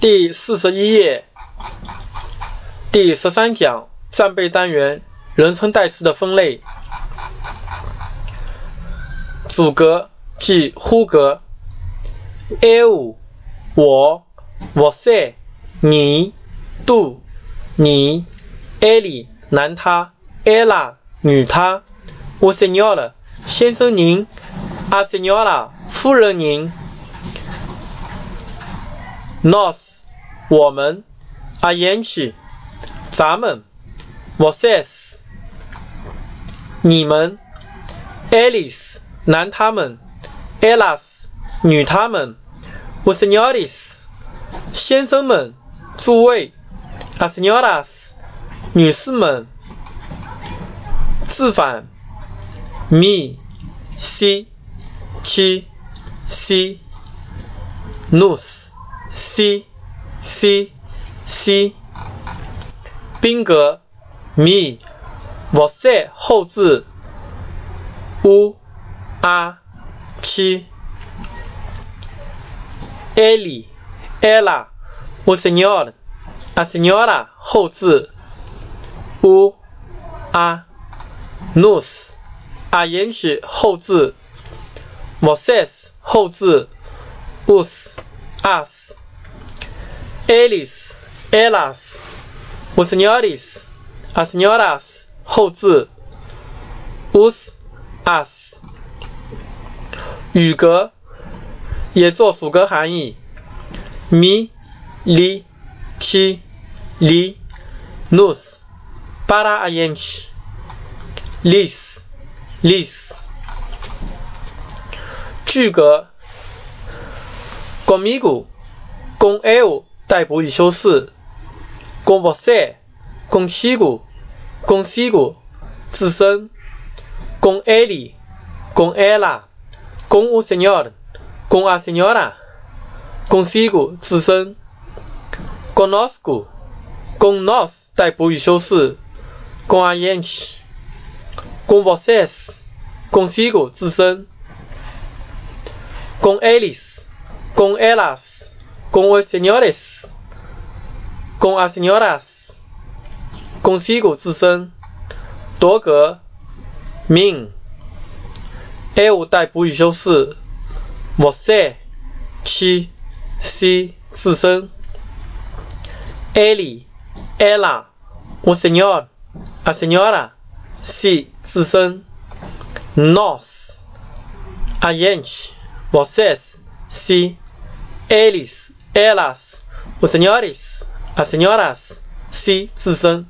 第四十一页，第十三讲战备单元人称代词的分类。主格即呼格，eu 我，você 你，tu 你，ele 男他，ela 女他，o senhor 先生您，a senhora 夫人您。nós 我们，a gente 咱们，vocês 你们，eles 男他们，elas 女他们，os senhores 先生们，诸位，as senhoras 女士们。字反，me c 七 c nos c c c 宾格 me você 后字 u a 七 ele ela o senhor a senora 后字 u a nos a gente 后字 vocês 后字 os us eles, elas, os senhores, as senhoras 后字 os, as 语格也做属格含义 mi, li, ti, li, nos, para a gente, lis, lis 句格 comigo, com eu 待补语修饰，com você，contigo，com sigo，自身，com ele，com ela，com o senhor，com a senhora，consigo，自身，conosco，com nós 待补语修饰，com a gente，com vocês，consigo，自身，com eles，com elas，com os senhores。com as senhoras, consigo 自身，多格 mean, eu 带补语修饰，você 七 c 自身，ele, ela, o senhor, a senhora c 自身，nós, a gente, vocês c, eles, elas, os senhores. As senhoras. C 自身